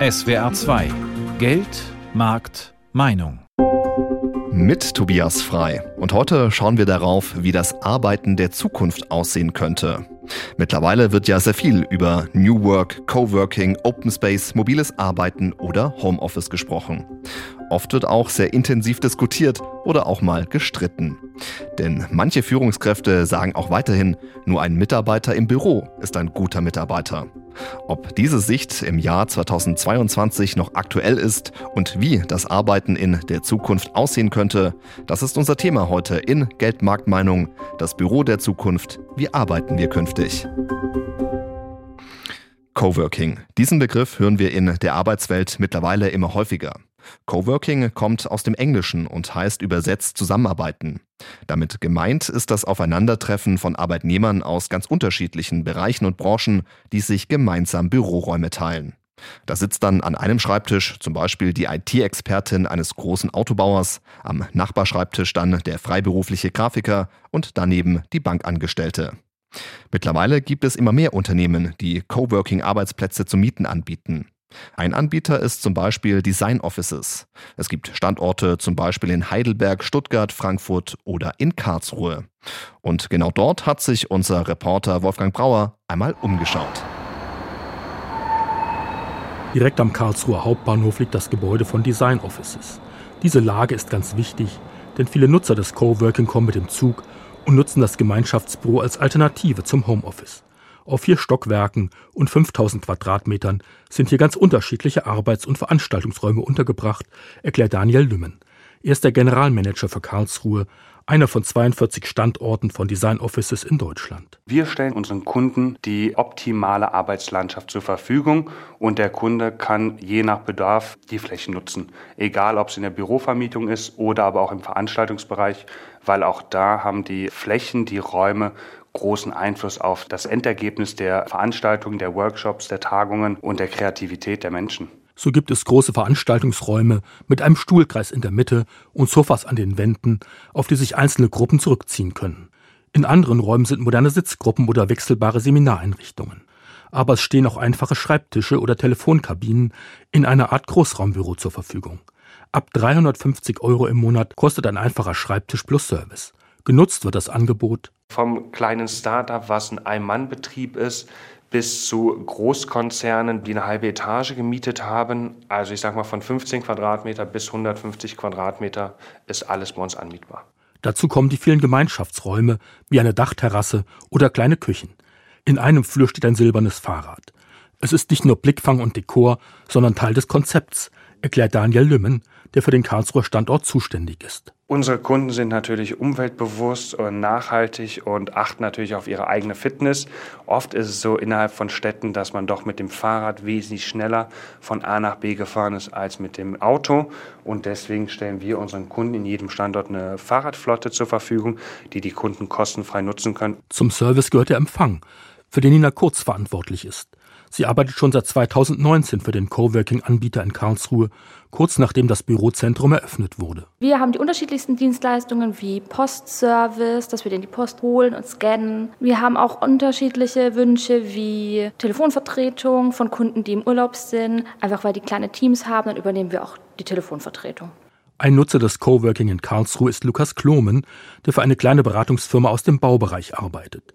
SWR 2 Geld, Markt, Meinung. Mit Tobias Frei. Und heute schauen wir darauf, wie das Arbeiten der Zukunft aussehen könnte. Mittlerweile wird ja sehr viel über New Work, Coworking, Open Space, mobiles Arbeiten oder Homeoffice gesprochen. Oft wird auch sehr intensiv diskutiert oder auch mal gestritten. Denn manche Führungskräfte sagen auch weiterhin, nur ein Mitarbeiter im Büro ist ein guter Mitarbeiter. Ob diese Sicht im Jahr 2022 noch aktuell ist und wie das Arbeiten in der Zukunft aussehen könnte, das ist unser Thema heute in Geldmarktmeinung, das Büro der Zukunft. Wie arbeiten wir künftig? Coworking. Diesen Begriff hören wir in der Arbeitswelt mittlerweile immer häufiger. Coworking kommt aus dem Englischen und heißt übersetzt zusammenarbeiten. Damit gemeint ist das Aufeinandertreffen von Arbeitnehmern aus ganz unterschiedlichen Bereichen und Branchen, die sich gemeinsam Büroräume teilen. Da sitzt dann an einem Schreibtisch zum Beispiel die IT-Expertin eines großen Autobauers, am Nachbarschreibtisch dann der freiberufliche Grafiker und daneben die Bankangestellte. Mittlerweile gibt es immer mehr Unternehmen, die Coworking-Arbeitsplätze zum Mieten anbieten. Ein Anbieter ist zum Beispiel Design Offices. Es gibt Standorte zum Beispiel in Heidelberg, Stuttgart, Frankfurt oder in Karlsruhe. Und genau dort hat sich unser Reporter Wolfgang Brauer einmal umgeschaut. Direkt am Karlsruher Hauptbahnhof liegt das Gebäude von Design Offices. Diese Lage ist ganz wichtig, denn viele Nutzer des Coworking kommen mit dem Zug und nutzen das Gemeinschaftsbüro als Alternative zum Homeoffice. Auf vier Stockwerken und 5000 Quadratmetern sind hier ganz unterschiedliche Arbeits- und Veranstaltungsräume untergebracht, erklärt Daniel Lümmen. Er ist der Generalmanager für Karlsruhe, einer von 42 Standorten von Design Offices in Deutschland. Wir stellen unseren Kunden die optimale Arbeitslandschaft zur Verfügung und der Kunde kann je nach Bedarf die Flächen nutzen. Egal, ob es in der Bürovermietung ist oder aber auch im Veranstaltungsbereich, weil auch da haben die Flächen, die Räume großen Einfluss auf das Endergebnis der Veranstaltungen, der Workshops, der Tagungen und der Kreativität der Menschen. So gibt es große Veranstaltungsräume mit einem Stuhlkreis in der Mitte und Sofas an den Wänden, auf die sich einzelne Gruppen zurückziehen können. In anderen Räumen sind moderne Sitzgruppen oder wechselbare Seminareinrichtungen. Aber es stehen auch einfache Schreibtische oder Telefonkabinen in einer Art Großraumbüro zur Verfügung. Ab 350 Euro im Monat kostet ein einfacher Schreibtisch plus Service. Genutzt wird das Angebot vom kleinen Startup, was ein Ein-Mann-Betrieb ist, bis zu Großkonzernen, die eine halbe Etage gemietet haben. Also ich sage mal von 15 Quadratmeter bis 150 Quadratmeter ist alles bei uns anmietbar. Dazu kommen die vielen Gemeinschaftsräume wie eine Dachterrasse oder kleine Küchen. In einem Flur steht ein silbernes Fahrrad. Es ist nicht nur Blickfang und Dekor, sondern Teil des Konzepts, erklärt Daniel Lümmen, der für den Karlsruher Standort zuständig ist. Unsere Kunden sind natürlich umweltbewusst und nachhaltig und achten natürlich auf ihre eigene Fitness. Oft ist es so innerhalb von Städten, dass man doch mit dem Fahrrad wesentlich schneller von A nach B gefahren ist als mit dem Auto. Und deswegen stellen wir unseren Kunden in jedem Standort eine Fahrradflotte zur Verfügung, die die Kunden kostenfrei nutzen können. Zum Service gehört der Empfang, für den Nina Kurz verantwortlich ist. Sie arbeitet schon seit 2019 für den Coworking-Anbieter in Karlsruhe, kurz nachdem das Bürozentrum eröffnet wurde. Wir haben die unterschiedlichsten Dienstleistungen wie Postservice, dass wir den die Post holen und scannen. Wir haben auch unterschiedliche Wünsche wie Telefonvertretung von Kunden, die im Urlaub sind. Einfach weil die kleine Teams haben, dann übernehmen wir auch die Telefonvertretung. Ein Nutzer des Coworking in Karlsruhe ist Lukas Klomen, der für eine kleine Beratungsfirma aus dem Baubereich arbeitet.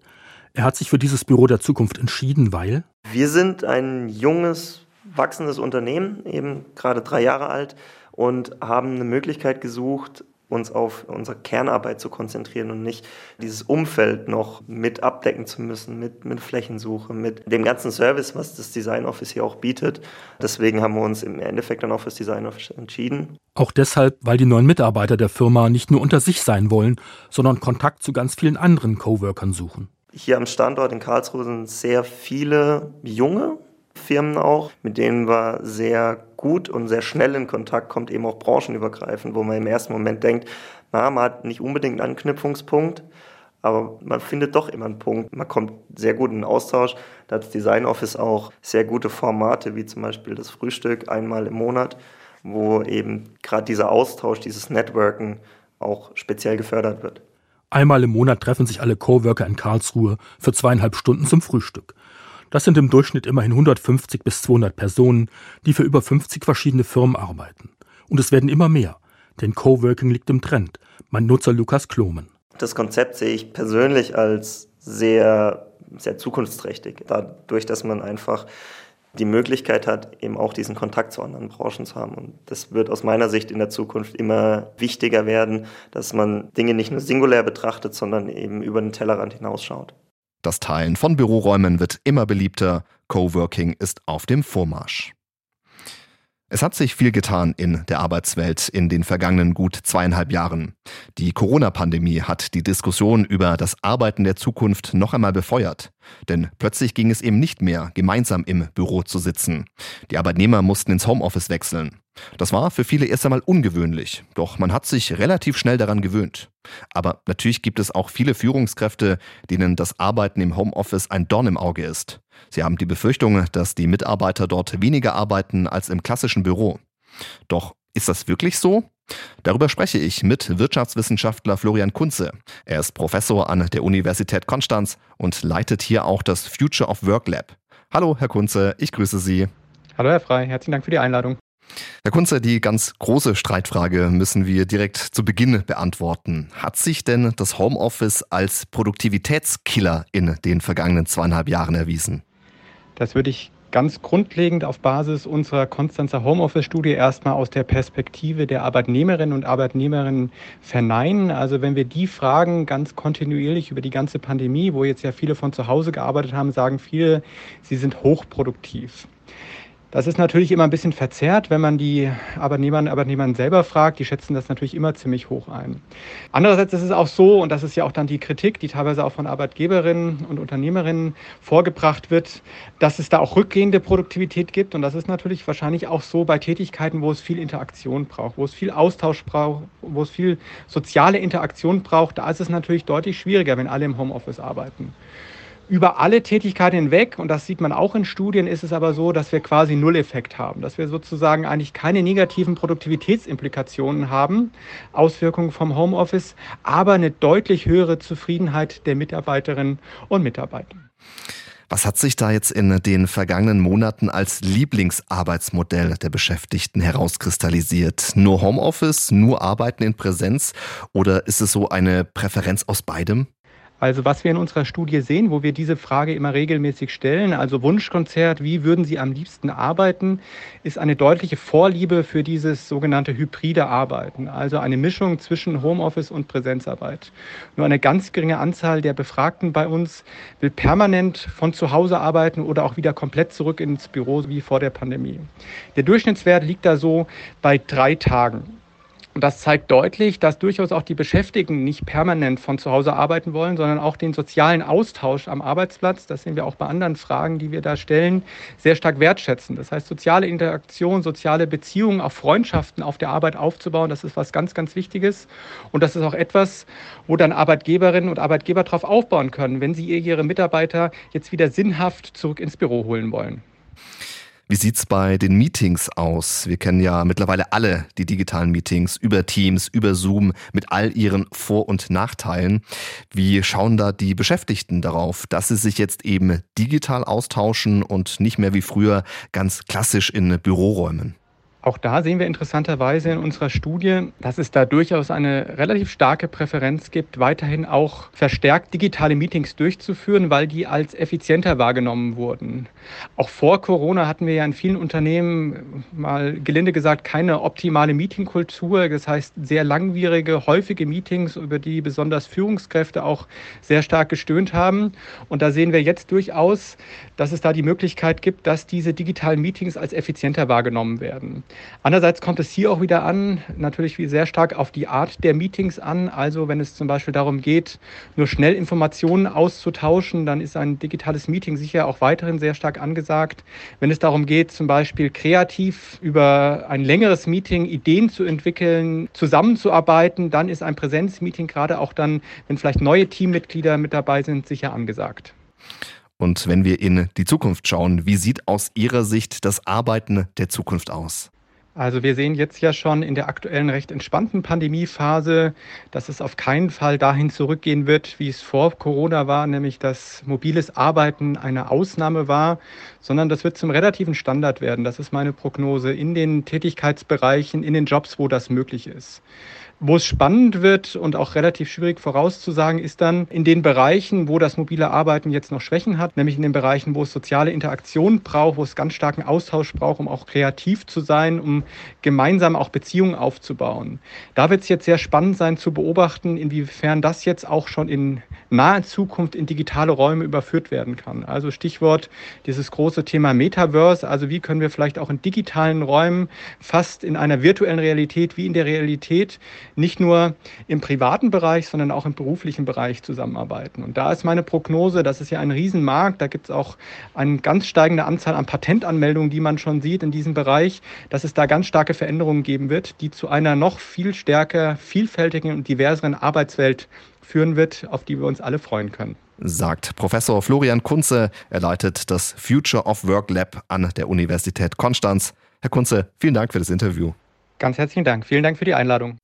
Er hat sich für dieses Büro der Zukunft entschieden, weil wir sind ein junges, wachsendes Unternehmen, eben gerade drei Jahre alt und haben eine Möglichkeit gesucht, uns auf unsere Kernarbeit zu konzentrieren und nicht dieses Umfeld noch mit abdecken zu müssen, mit, mit Flächensuche, mit dem ganzen Service, was das Design Office hier auch bietet. Deswegen haben wir uns im Endeffekt dann auch fürs Design Office entschieden. Auch deshalb, weil die neuen Mitarbeiter der Firma nicht nur unter sich sein wollen, sondern Kontakt zu ganz vielen anderen Coworkern suchen. Hier am Standort in Karlsruhe sind sehr viele junge Firmen auch, mit denen wir sehr gut und sehr schnell in Kontakt kommt, eben auch branchenübergreifend, wo man im ersten Moment denkt, na, man hat nicht unbedingt einen Anknüpfungspunkt, aber man findet doch immer einen Punkt. Man kommt sehr gut in den Austausch. Da hat das Design Office auch sehr gute Formate, wie zum Beispiel das Frühstück einmal im Monat, wo eben gerade dieser Austausch, dieses Networken auch speziell gefördert wird. Einmal im Monat treffen sich alle Coworker in Karlsruhe für zweieinhalb Stunden zum Frühstück. Das sind im Durchschnitt immerhin 150 bis 200 Personen, die für über 50 verschiedene Firmen arbeiten. Und es werden immer mehr, denn Coworking liegt im Trend. Mein Nutzer Lukas Klomen. Das Konzept sehe ich persönlich als sehr, sehr zukunftsträchtig, dadurch, dass man einfach die Möglichkeit hat, eben auch diesen Kontakt zu anderen Branchen zu haben. Und das wird aus meiner Sicht in der Zukunft immer wichtiger werden, dass man Dinge nicht nur singulär betrachtet, sondern eben über den Tellerrand hinausschaut. Das Teilen von Büroräumen wird immer beliebter. Coworking ist auf dem Vormarsch. Es hat sich viel getan in der Arbeitswelt in den vergangenen gut zweieinhalb Jahren. Die Corona-Pandemie hat die Diskussion über das Arbeiten der Zukunft noch einmal befeuert. Denn plötzlich ging es eben nicht mehr, gemeinsam im Büro zu sitzen. Die Arbeitnehmer mussten ins Homeoffice wechseln. Das war für viele erst einmal ungewöhnlich, doch man hat sich relativ schnell daran gewöhnt. Aber natürlich gibt es auch viele Führungskräfte, denen das Arbeiten im Homeoffice ein Dorn im Auge ist. Sie haben die Befürchtung, dass die Mitarbeiter dort weniger arbeiten als im klassischen Büro. Doch ist das wirklich so? Darüber spreche ich mit Wirtschaftswissenschaftler Florian Kunze. Er ist Professor an der Universität Konstanz und leitet hier auch das Future of Work Lab. Hallo, Herr Kunze, ich grüße Sie. Hallo, Herr Frei, herzlichen Dank für die Einladung. Herr Kunze, die ganz große Streitfrage müssen wir direkt zu Beginn beantworten. Hat sich denn das Homeoffice als Produktivitätskiller in den vergangenen zweieinhalb Jahren erwiesen? Das würde ich ganz grundlegend auf Basis unserer Konstanzer Homeoffice-Studie erstmal aus der Perspektive der Arbeitnehmerinnen und Arbeitnehmerinnen verneinen. Also wenn wir die fragen, ganz kontinuierlich über die ganze Pandemie, wo jetzt ja viele von zu Hause gearbeitet haben, sagen viele, sie sind hochproduktiv. Das ist natürlich immer ein bisschen verzerrt, wenn man die Arbeitnehmerinnen und Arbeitnehmer selber fragt. Die schätzen das natürlich immer ziemlich hoch ein. Andererseits ist es auch so, und das ist ja auch dann die Kritik, die teilweise auch von Arbeitgeberinnen und Unternehmerinnen vorgebracht wird, dass es da auch rückgehende Produktivität gibt. Und das ist natürlich wahrscheinlich auch so bei Tätigkeiten, wo es viel Interaktion braucht, wo es viel Austausch braucht, wo es viel soziale Interaktion braucht. Da ist es natürlich deutlich schwieriger, wenn alle im Homeoffice arbeiten über alle Tätigkeiten hinweg, und das sieht man auch in Studien, ist es aber so, dass wir quasi Nulleffekt haben, dass wir sozusagen eigentlich keine negativen Produktivitätsimplikationen haben, Auswirkungen vom Homeoffice, aber eine deutlich höhere Zufriedenheit der Mitarbeiterinnen und Mitarbeiter. Was hat sich da jetzt in den vergangenen Monaten als Lieblingsarbeitsmodell der Beschäftigten herauskristallisiert? Nur Homeoffice, nur Arbeiten in Präsenz oder ist es so eine Präferenz aus beidem? Also was wir in unserer Studie sehen, wo wir diese Frage immer regelmäßig stellen, also Wunschkonzert, wie würden Sie am liebsten arbeiten, ist eine deutliche Vorliebe für dieses sogenannte hybride Arbeiten, also eine Mischung zwischen Homeoffice und Präsenzarbeit. Nur eine ganz geringe Anzahl der Befragten bei uns will permanent von zu Hause arbeiten oder auch wieder komplett zurück ins Büro wie vor der Pandemie. Der Durchschnittswert liegt da so bei drei Tagen. Und das zeigt deutlich, dass durchaus auch die Beschäftigten nicht permanent von zu Hause arbeiten wollen, sondern auch den sozialen Austausch am Arbeitsplatz, das sehen wir auch bei anderen Fragen, die wir da stellen, sehr stark wertschätzen. Das heißt, soziale Interaktion, soziale Beziehungen, auch Freundschaften auf der Arbeit aufzubauen, das ist was ganz, ganz Wichtiges. Und das ist auch etwas, wo dann Arbeitgeberinnen und Arbeitgeber darauf aufbauen können, wenn sie ihre Mitarbeiter jetzt wieder sinnhaft zurück ins Büro holen wollen. Wie sieht's bei den Meetings aus? Wir kennen ja mittlerweile alle die digitalen Meetings über Teams, über Zoom mit all ihren Vor- und Nachteilen. Wie schauen da die Beschäftigten darauf, dass sie sich jetzt eben digital austauschen und nicht mehr wie früher ganz klassisch in Büroräumen? Auch da sehen wir interessanterweise in unserer Studie, dass es da durchaus eine relativ starke Präferenz gibt, weiterhin auch verstärkt digitale Meetings durchzuführen, weil die als effizienter wahrgenommen wurden. Auch vor Corona hatten wir ja in vielen Unternehmen mal gelinde gesagt keine optimale Meetingkultur. Das heißt sehr langwierige, häufige Meetings, über die besonders Führungskräfte auch sehr stark gestöhnt haben. Und da sehen wir jetzt durchaus, dass es da die Möglichkeit gibt, dass diese digitalen Meetings als effizienter wahrgenommen werden. Andererseits kommt es hier auch wieder an, natürlich sehr stark auf die Art der Meetings an. Also wenn es zum Beispiel darum geht, nur schnell Informationen auszutauschen, dann ist ein digitales Meeting sicher auch weiterhin sehr stark angesagt. Wenn es darum geht, zum Beispiel kreativ über ein längeres Meeting Ideen zu entwickeln, zusammenzuarbeiten, dann ist ein Präsenzmeeting gerade auch dann, wenn vielleicht neue Teammitglieder mit dabei sind, sicher angesagt. Und wenn wir in die Zukunft schauen, wie sieht aus Ihrer Sicht das Arbeiten der Zukunft aus? Also wir sehen jetzt ja schon in der aktuellen recht entspannten Pandemiephase, dass es auf keinen Fall dahin zurückgehen wird, wie es vor Corona war, nämlich dass mobiles Arbeiten eine Ausnahme war, sondern das wird zum relativen Standard werden. Das ist meine Prognose in den Tätigkeitsbereichen, in den Jobs, wo das möglich ist. Wo es spannend wird und auch relativ schwierig vorauszusagen, ist dann in den Bereichen, wo das mobile Arbeiten jetzt noch Schwächen hat, nämlich in den Bereichen, wo es soziale Interaktion braucht, wo es ganz starken Austausch braucht, um auch kreativ zu sein, um gemeinsam auch Beziehungen aufzubauen. Da wird es jetzt sehr spannend sein zu beobachten, inwiefern das jetzt auch schon in naher Zukunft in digitale Räume überführt werden kann. Also Stichwort dieses große Thema Metaverse, also wie können wir vielleicht auch in digitalen Räumen fast in einer virtuellen Realität wie in der Realität nicht nur im privaten Bereich, sondern auch im beruflichen Bereich zusammenarbeiten. Und da ist meine Prognose, das ist ja ein Riesenmarkt, da gibt es auch eine ganz steigende Anzahl an Patentanmeldungen, die man schon sieht in diesem Bereich, dass es da ganz starke Veränderungen geben wird, die zu einer noch viel stärker, vielfältigen und diverseren Arbeitswelt führen wird, auf die wir uns alle freuen können. Sagt Professor Florian Kunze. Er leitet das Future of Work Lab an der Universität Konstanz. Herr Kunze, vielen Dank für das Interview. Ganz herzlichen Dank. Vielen Dank für die Einladung.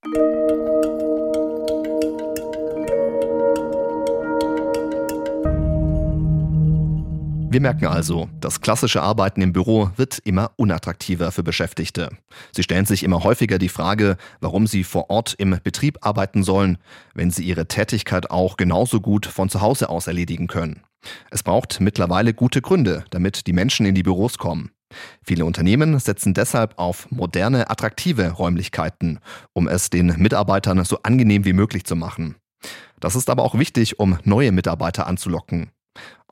Wir merken also, das klassische Arbeiten im Büro wird immer unattraktiver für Beschäftigte. Sie stellen sich immer häufiger die Frage, warum sie vor Ort im Betrieb arbeiten sollen, wenn sie ihre Tätigkeit auch genauso gut von zu Hause aus erledigen können. Es braucht mittlerweile gute Gründe, damit die Menschen in die Büros kommen. Viele Unternehmen setzen deshalb auf moderne, attraktive Räumlichkeiten, um es den Mitarbeitern so angenehm wie möglich zu machen. Das ist aber auch wichtig, um neue Mitarbeiter anzulocken.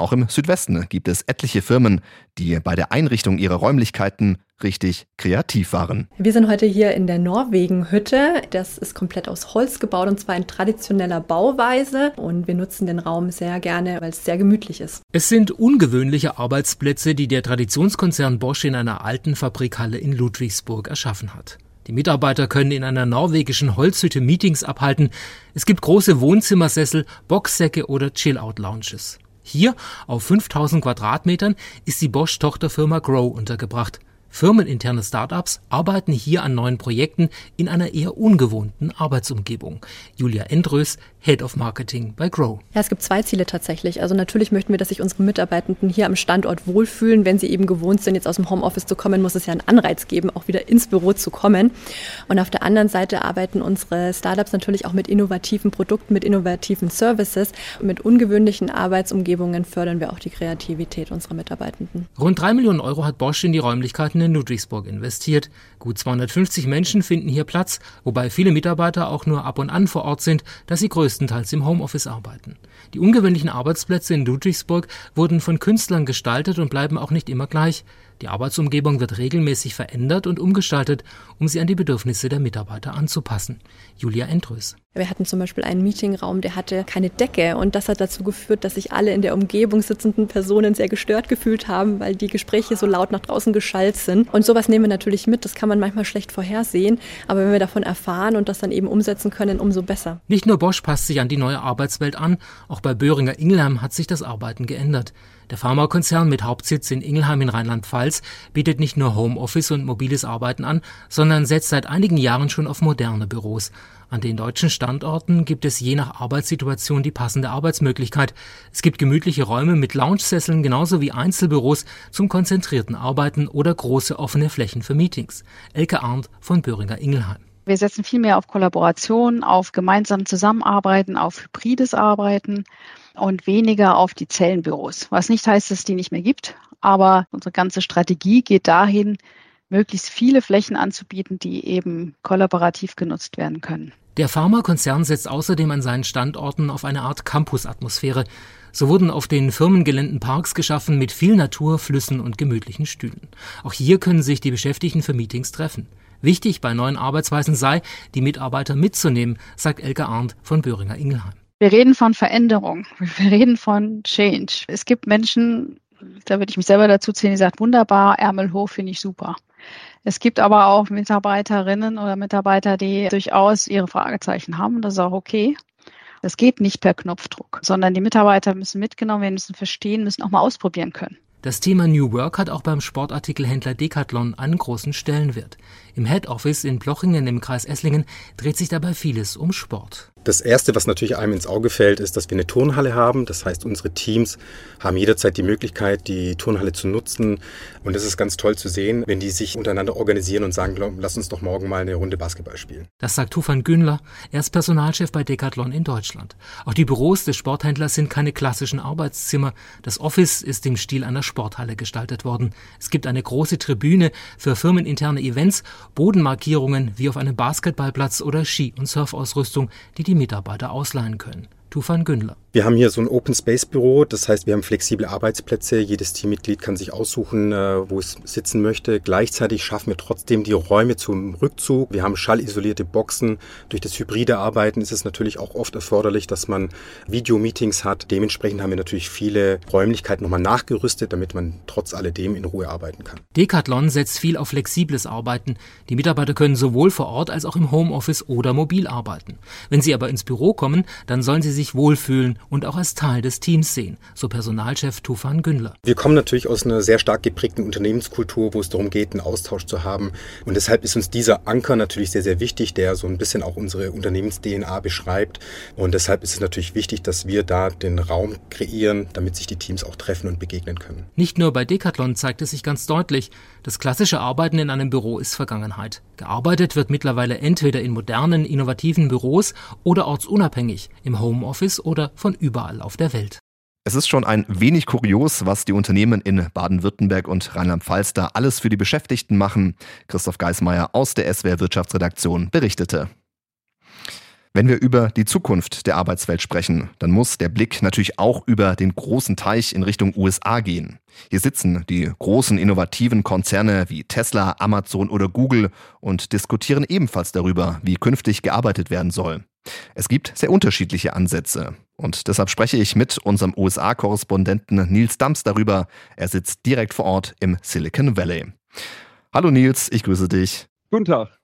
Auch im Südwesten gibt es etliche Firmen, die bei der Einrichtung ihrer Räumlichkeiten richtig kreativ waren. Wir sind heute hier in der Norwegen-Hütte. Das ist komplett aus Holz gebaut und zwar in traditioneller Bauweise. Und wir nutzen den Raum sehr gerne, weil es sehr gemütlich ist. Es sind ungewöhnliche Arbeitsplätze, die der Traditionskonzern Bosch in einer alten Fabrikhalle in Ludwigsburg erschaffen hat. Die Mitarbeiter können in einer norwegischen Holzhütte Meetings abhalten. Es gibt große Wohnzimmersessel, Boxsäcke oder Chill-Out-Lounges. Hier auf 5000 Quadratmetern ist die Bosch-Tochterfirma Grow untergebracht. Firmeninterne Startups arbeiten hier an neuen Projekten in einer eher ungewohnten Arbeitsumgebung. Julia Endrös, Head of Marketing bei Grow. Ja, es gibt zwei Ziele tatsächlich. Also natürlich möchten wir, dass sich unsere Mitarbeitenden hier am Standort wohlfühlen. Wenn sie eben gewohnt sind, jetzt aus dem Homeoffice zu kommen, muss es ja einen Anreiz geben, auch wieder ins Büro zu kommen. Und auf der anderen Seite arbeiten unsere Startups natürlich auch mit innovativen Produkten, mit innovativen Services. Und mit ungewöhnlichen Arbeitsumgebungen fördern wir auch die Kreativität unserer Mitarbeitenden. Rund drei Millionen Euro hat Bosch in die Räumlichkeiten in Ludwigsburg investiert. Gut 250 Menschen finden hier Platz, wobei viele Mitarbeiter auch nur ab und an vor Ort sind, da sie größtenteils im Homeoffice arbeiten. Die ungewöhnlichen Arbeitsplätze in Ludwigsburg wurden von Künstlern gestaltet und bleiben auch nicht immer gleich. Die Arbeitsumgebung wird regelmäßig verändert und umgestaltet, um sie an die Bedürfnisse der Mitarbeiter anzupassen. Julia Entrös. Wir hatten zum Beispiel einen Meetingraum, der hatte keine Decke und das hat dazu geführt, dass sich alle in der Umgebung sitzenden Personen sehr gestört gefühlt haben, weil die Gespräche so laut nach draußen geschallt sind. Und sowas nehmen wir natürlich mit. Das kann man manchmal schlecht vorhersehen, aber wenn wir davon erfahren und das dann eben umsetzen können, umso besser. Nicht nur Bosch passt sich an die neue Arbeitswelt an, auch bei Böhringer Ingelheim hat sich das Arbeiten geändert. Der Pharmakonzern mit Hauptsitz in Ingelheim in Rheinland-Pfalz bietet nicht nur Homeoffice und mobiles Arbeiten an, sondern setzt seit einigen Jahren schon auf moderne Büros. An den deutschen Standorten gibt es je nach Arbeitssituation die passende Arbeitsmöglichkeit. Es gibt gemütliche Räume mit Lounge-Sesseln genauso wie Einzelbüros zum konzentrierten Arbeiten oder große offene Flächen für Meetings. Elke Arndt von Böhringer Ingelheim. Wir setzen viel mehr auf Kollaboration, auf gemeinsam Zusammenarbeiten, auf hybrides Arbeiten und weniger auf die Zellenbüros. Was nicht heißt, dass es die nicht mehr gibt, aber unsere ganze Strategie geht dahin, möglichst viele Flächen anzubieten, die eben kollaborativ genutzt werden können. Der Pharmakonzern setzt außerdem an seinen Standorten auf eine Art Campus-Atmosphäre. So wurden auf den Firmengeländen Parks geschaffen mit viel Natur, Flüssen und gemütlichen Stühlen. Auch hier können sich die Beschäftigten für Meetings treffen. Wichtig bei neuen Arbeitsweisen sei, die Mitarbeiter mitzunehmen, sagt Elke Arndt von Böhringer Ingelheim. Wir reden von Veränderung, wir reden von Change. Es gibt Menschen, da würde ich mich selber dazu zählen, die sagen, wunderbar, Ärmel hoch, finde ich super. Es gibt aber auch Mitarbeiterinnen oder Mitarbeiter, die durchaus ihre Fragezeichen haben. Das ist auch okay. Das geht nicht per Knopfdruck, sondern die Mitarbeiter müssen mitgenommen werden, müssen verstehen, müssen auch mal ausprobieren können. Das Thema New Work hat auch beim Sportartikelhändler Decathlon einen großen Stellenwert. Im Head Office in Plochingen im Kreis Esslingen dreht sich dabei vieles um Sport. Das Erste, was natürlich einem ins Auge fällt, ist, dass wir eine Turnhalle haben. Das heißt, unsere Teams haben jederzeit die Möglichkeit, die Turnhalle zu nutzen. Und es ist ganz toll zu sehen, wenn die sich untereinander organisieren und sagen, lass uns doch morgen mal eine Runde Basketball spielen. Das sagt Tufan Günler. Er ist Personalchef bei Decathlon in Deutschland. Auch die Büros des Sporthändlers sind keine klassischen Arbeitszimmer. Das Office ist im Stil einer Sporthalle gestaltet worden. Es gibt eine große Tribüne für firmeninterne Events, Bodenmarkierungen wie auf einem Basketballplatz oder Ski- und Surfausrüstung, die die Mitarbeiter ausleihen können. Tufan Gündler. Wir haben hier so ein Open Space Büro, das heißt, wir haben flexible Arbeitsplätze. Jedes Teammitglied kann sich aussuchen, äh, wo es sitzen möchte. Gleichzeitig schaffen wir trotzdem die Räume zum Rückzug. Wir haben schallisolierte Boxen. Durch das hybride Arbeiten ist es natürlich auch oft erforderlich, dass man Videomeetings hat. Dementsprechend haben wir natürlich viele Räumlichkeiten nochmal nachgerüstet, damit man trotz alledem in Ruhe arbeiten kann. Decathlon setzt viel auf flexibles Arbeiten. Die Mitarbeiter können sowohl vor Ort als auch im Homeoffice oder mobil arbeiten. Wenn sie aber ins Büro kommen, dann sollen sie sich wohlfühlen und auch als Teil des Teams sehen, so Personalchef Tufan Gündler. Wir kommen natürlich aus einer sehr stark geprägten Unternehmenskultur, wo es darum geht, einen Austausch zu haben. Und deshalb ist uns dieser Anker natürlich sehr, sehr wichtig, der so ein bisschen auch unsere Unternehmens-DNA beschreibt. Und deshalb ist es natürlich wichtig, dass wir da den Raum kreieren, damit sich die Teams auch treffen und begegnen können. Nicht nur bei Decathlon zeigt es sich ganz deutlich, das klassische Arbeiten in einem Büro ist Vergangenheit. Gearbeitet wird mittlerweile entweder in modernen, innovativen Büros oder ortsunabhängig, im Homeoffice oder von überall auf der Welt. Es ist schon ein wenig kurios, was die Unternehmen in Baden-Württemberg und Rheinland-Pfalz da alles für die Beschäftigten machen. Christoph Geismeier aus der SWR Wirtschaftsredaktion berichtete. Wenn wir über die Zukunft der Arbeitswelt sprechen, dann muss der Blick natürlich auch über den großen Teich in Richtung USA gehen. Hier sitzen die großen innovativen Konzerne wie Tesla, Amazon oder Google und diskutieren ebenfalls darüber, wie künftig gearbeitet werden soll. Es gibt sehr unterschiedliche Ansätze. Und deshalb spreche ich mit unserem USA-Korrespondenten Nils Dams darüber. Er sitzt direkt vor Ort im Silicon Valley. Hallo Nils, ich grüße dich. Guten Tag.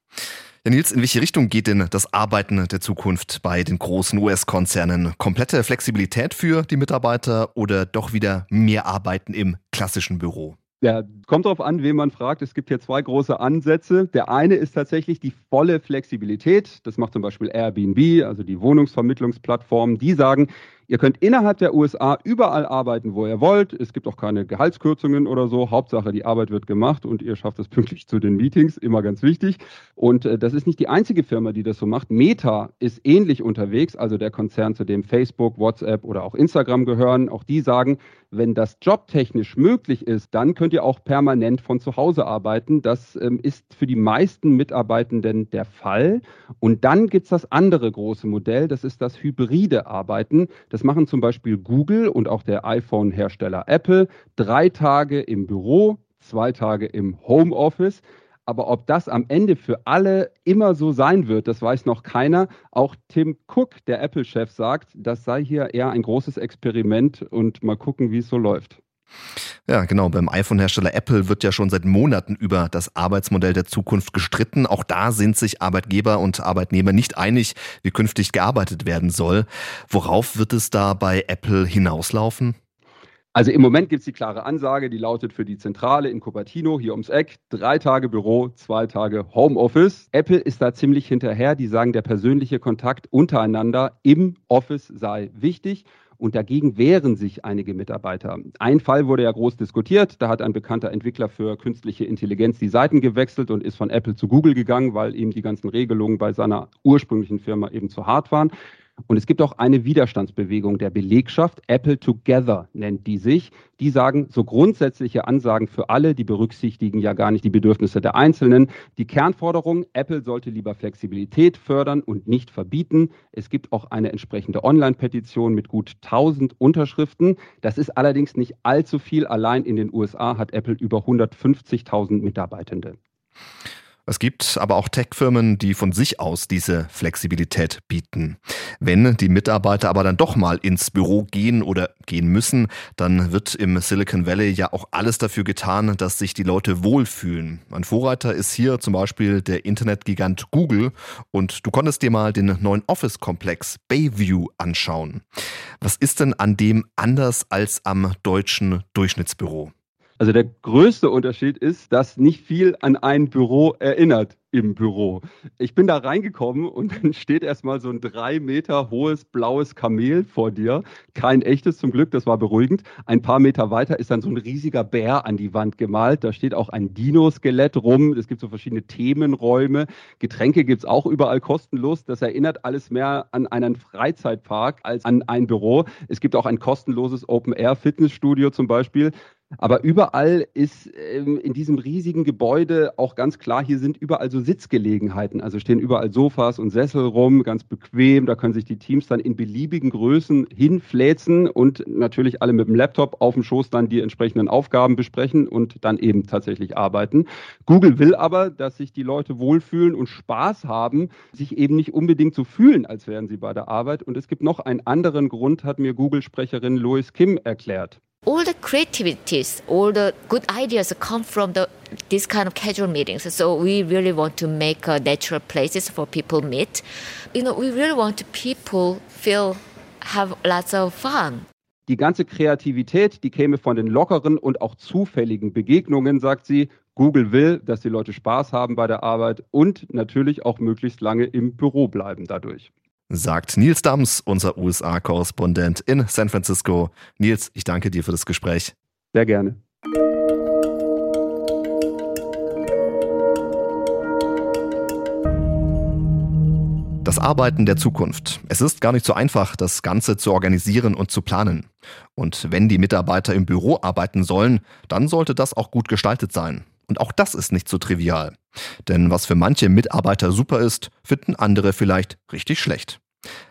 Ja, Nils, in welche Richtung geht denn das Arbeiten der Zukunft bei den großen US-Konzernen? Komplette Flexibilität für die Mitarbeiter oder doch wieder mehr Arbeiten im klassischen Büro? Ja, kommt darauf an, wen man fragt. Es gibt hier zwei große Ansätze. Der eine ist tatsächlich die volle Flexibilität. Das macht zum Beispiel Airbnb, also die Wohnungsvermittlungsplattform. Die sagen, Ihr könnt innerhalb der USA überall arbeiten, wo ihr wollt. Es gibt auch keine Gehaltskürzungen oder so. Hauptsache, die Arbeit wird gemacht und ihr schafft es pünktlich zu den Meetings. Immer ganz wichtig. Und äh, das ist nicht die einzige Firma, die das so macht. Meta ist ähnlich unterwegs, also der Konzern, zu dem Facebook, WhatsApp oder auch Instagram gehören. Auch die sagen, wenn das jobtechnisch möglich ist, dann könnt ihr auch permanent von zu Hause arbeiten. Das ähm, ist für die meisten Mitarbeitenden der Fall. Und dann gibt es das andere große Modell, das ist das hybride Arbeiten. Das machen zum Beispiel Google und auch der iPhone-Hersteller Apple. Drei Tage im Büro, zwei Tage im Homeoffice. Aber ob das am Ende für alle immer so sein wird, das weiß noch keiner. Auch Tim Cook, der Apple-Chef, sagt, das sei hier eher ein großes Experiment und mal gucken, wie es so läuft. Ja, genau. Beim iPhone-Hersteller Apple wird ja schon seit Monaten über das Arbeitsmodell der Zukunft gestritten. Auch da sind sich Arbeitgeber und Arbeitnehmer nicht einig, wie künftig gearbeitet werden soll. Worauf wird es da bei Apple hinauslaufen? Also im Moment gibt es die klare Ansage, die lautet für die Zentrale in Cupertino hier ums Eck, drei Tage Büro, zwei Tage Homeoffice. Apple ist da ziemlich hinterher, die sagen, der persönliche Kontakt untereinander im Office sei wichtig. Und dagegen wehren sich einige Mitarbeiter. Ein Fall wurde ja groß diskutiert. Da hat ein bekannter Entwickler für künstliche Intelligenz die Seiten gewechselt und ist von Apple zu Google gegangen, weil ihm die ganzen Regelungen bei seiner ursprünglichen Firma eben zu hart waren. Und es gibt auch eine Widerstandsbewegung der Belegschaft, Apple Together nennt die sich. Die sagen so grundsätzliche Ansagen für alle, die berücksichtigen ja gar nicht die Bedürfnisse der Einzelnen. Die Kernforderung, Apple sollte lieber Flexibilität fördern und nicht verbieten. Es gibt auch eine entsprechende Online-Petition mit gut 1000 Unterschriften. Das ist allerdings nicht allzu viel. Allein in den USA hat Apple über 150.000 Mitarbeitende. Es gibt aber auch Tech-Firmen, die von sich aus diese Flexibilität bieten. Wenn die Mitarbeiter aber dann doch mal ins Büro gehen oder gehen müssen, dann wird im Silicon Valley ja auch alles dafür getan, dass sich die Leute wohlfühlen. Ein Vorreiter ist hier zum Beispiel der Internetgigant Google und du konntest dir mal den neuen Office-Komplex Bayview anschauen. Was ist denn an dem anders als am deutschen Durchschnittsbüro? Also der größte Unterschied ist, dass nicht viel an ein Büro erinnert im Büro. Ich bin da reingekommen und dann steht erstmal so ein drei Meter hohes blaues Kamel vor dir. Kein echtes zum Glück, das war beruhigend. Ein paar Meter weiter ist dann so ein riesiger Bär an die Wand gemalt. Da steht auch ein Dino-Skelett rum. Es gibt so verschiedene Themenräume. Getränke gibt es auch überall kostenlos. Das erinnert alles mehr an einen Freizeitpark als an ein Büro. Es gibt auch ein kostenloses Open-Air-Fitnessstudio zum Beispiel. Aber überall ist ähm, in diesem riesigen Gebäude auch ganz klar, hier sind überall so Sitzgelegenheiten. Also stehen überall Sofas und Sessel rum, ganz bequem. Da können sich die Teams dann in beliebigen Größen hinfläzen und natürlich alle mit dem Laptop auf dem Schoß dann die entsprechenden Aufgaben besprechen und dann eben tatsächlich arbeiten. Google will aber, dass sich die Leute wohlfühlen und Spaß haben, sich eben nicht unbedingt so fühlen, als wären sie bei der Arbeit. Und es gibt noch einen anderen Grund, hat mir Google-Sprecherin Lois Kim erklärt all the creativities, all the good ideas come from the this kind of casual meetings. So we really want to make uh, natural places for people meet. You know, we really want people feel have lots of fun. Die ganze Kreativität, die käme von den lockeren und auch zufälligen Begegnungen, sagt sie. Google will, dass die Leute Spaß haben bei der Arbeit und natürlich auch möglichst lange im Büro bleiben dadurch sagt Nils Dams, unser USA-Korrespondent in San Francisco. Nils, ich danke dir für das Gespräch. Sehr gerne. Das Arbeiten der Zukunft. Es ist gar nicht so einfach, das Ganze zu organisieren und zu planen. Und wenn die Mitarbeiter im Büro arbeiten sollen, dann sollte das auch gut gestaltet sein. Und auch das ist nicht so trivial. Denn was für manche Mitarbeiter super ist, finden andere vielleicht richtig schlecht.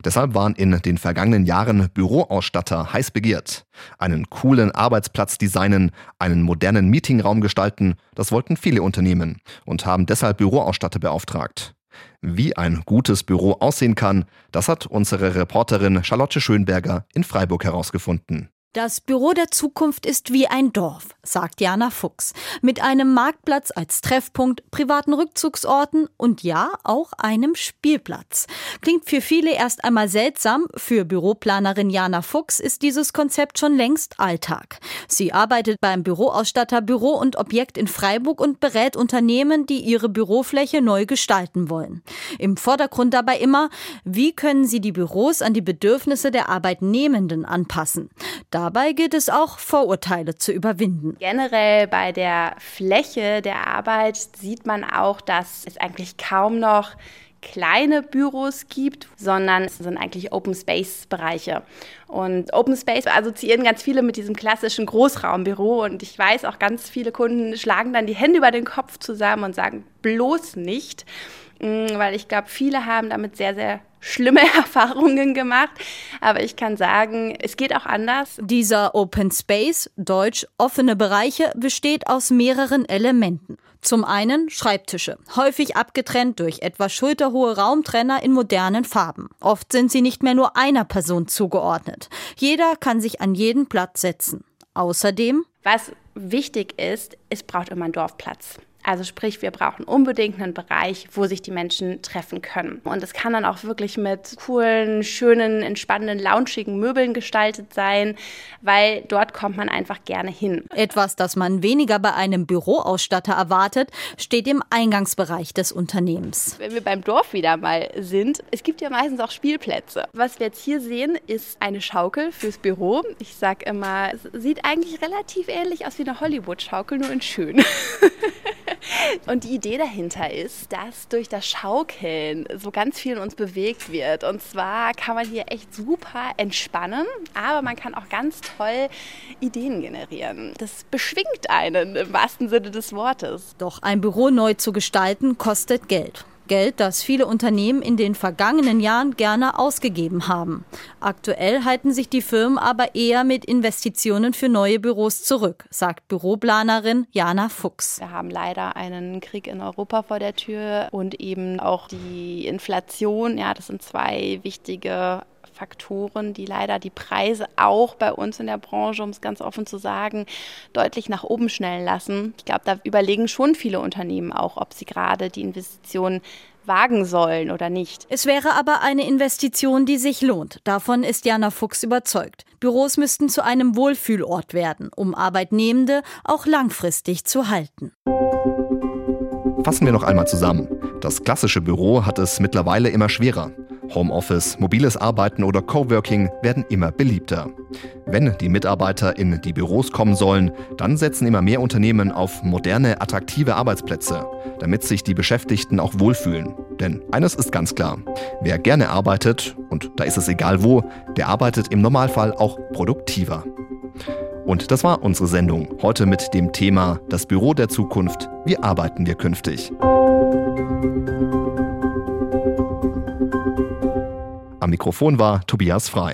Deshalb waren in den vergangenen Jahren Büroausstatter heiß begehrt. Einen coolen Arbeitsplatz designen, einen modernen Meetingraum gestalten, das wollten viele Unternehmen und haben deshalb Büroausstatter beauftragt. Wie ein gutes Büro aussehen kann, das hat unsere Reporterin Charlotte Schönberger in Freiburg herausgefunden. Das Büro der Zukunft ist wie ein Dorf, sagt Jana Fuchs, mit einem Marktplatz als Treffpunkt, privaten Rückzugsorten und ja, auch einem Spielplatz. Klingt für viele erst einmal seltsam, für Büroplanerin Jana Fuchs ist dieses Konzept schon längst Alltag. Sie arbeitet beim Büroausstatter Büro und Objekt in Freiburg und berät Unternehmen, die ihre Bürofläche neu gestalten wollen. Im Vordergrund dabei immer, wie können sie die Büros an die Bedürfnisse der Arbeitnehmenden anpassen. Da Dabei gilt es auch, Vorurteile zu überwinden. Generell bei der Fläche der Arbeit sieht man auch, dass es eigentlich kaum noch kleine Büros gibt, sondern es sind eigentlich Open Space Bereiche. Und Open Space assoziieren ganz viele mit diesem klassischen Großraumbüro und ich weiß auch ganz viele Kunden schlagen dann die Hände über den Kopf zusammen und sagen bloß nicht, weil ich glaube, viele haben damit sehr sehr schlimme Erfahrungen gemacht. Aber ich kann sagen, es geht auch anders. Dieser Open Space, deutsch offene Bereiche, besteht aus mehreren Elementen. Zum einen Schreibtische, häufig abgetrennt durch etwa schulterhohe Raumtrenner in modernen Farben. Oft sind sie nicht mehr nur einer Person zugeordnet. Jeder kann sich an jeden Platz setzen. Außerdem, was wichtig ist, es braucht immer einen Dorfplatz. Also sprich, wir brauchen unbedingt einen Bereich, wo sich die Menschen treffen können. Und es kann dann auch wirklich mit coolen, schönen, entspannenden, launchigen Möbeln gestaltet sein, weil dort kommt man einfach gerne hin. Etwas, das man weniger bei einem Büroausstatter erwartet, steht im Eingangsbereich des Unternehmens. Wenn wir beim Dorf wieder mal sind, es gibt ja meistens auch Spielplätze. Was wir jetzt hier sehen, ist eine Schaukel fürs Büro. Ich sag immer, es sieht eigentlich relativ ähnlich aus wie eine Hollywood-Schaukel, nur in schön. Und die Idee dahinter ist, dass durch das Schaukeln so ganz viel in uns bewegt wird. Und zwar kann man hier echt super entspannen, aber man kann auch ganz toll Ideen generieren. Das beschwingt einen im wahrsten Sinne des Wortes. Doch ein Büro neu zu gestalten kostet Geld. Geld, das viele Unternehmen in den vergangenen Jahren gerne ausgegeben haben. Aktuell halten sich die Firmen aber eher mit Investitionen für neue Büros zurück, sagt Büroplanerin Jana Fuchs. Wir haben leider einen Krieg in Europa vor der Tür und eben auch die Inflation. Ja, das sind zwei wichtige Faktoren, die leider die Preise auch bei uns in der Branche, um es ganz offen zu sagen, deutlich nach oben schnellen lassen. Ich glaube, da überlegen schon viele Unternehmen auch, ob sie gerade die Investitionen wagen sollen oder nicht. Es wäre aber eine Investition, die sich lohnt. Davon ist Jana Fuchs überzeugt. Büros müssten zu einem Wohlfühlort werden, um Arbeitnehmende auch langfristig zu halten. Fassen wir noch einmal zusammen. Das klassische Büro hat es mittlerweile immer schwerer. Homeoffice, mobiles Arbeiten oder Coworking werden immer beliebter. Wenn die Mitarbeiter in die Büros kommen sollen, dann setzen immer mehr Unternehmen auf moderne, attraktive Arbeitsplätze, damit sich die Beschäftigten auch wohlfühlen. Denn eines ist ganz klar, wer gerne arbeitet, und da ist es egal wo, der arbeitet im Normalfall auch produktiver. Und das war unsere Sendung heute mit dem Thema Das Büro der Zukunft. Wie arbeiten wir künftig? Am Mikrofon war Tobias Frei.